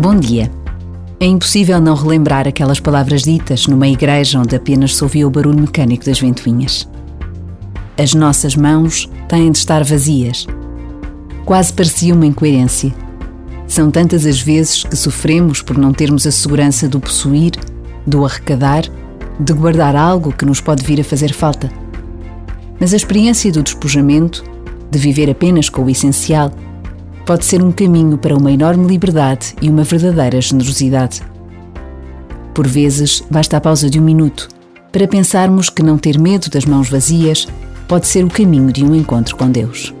Bom dia. É impossível não relembrar aquelas palavras ditas numa igreja onde apenas se ouvia o barulho mecânico das ventoinhas. As nossas mãos têm de estar vazias. Quase parecia uma incoerência. São tantas as vezes que sofremos por não termos a segurança do possuir, do arrecadar, de guardar algo que nos pode vir a fazer falta. Mas a experiência do despojamento, de viver apenas com o essencial, pode ser um caminho para uma enorme liberdade e uma verdadeira generosidade. Por vezes, basta a pausa de um minuto para pensarmos que não ter medo das mãos vazias pode ser o caminho de um encontro com Deus.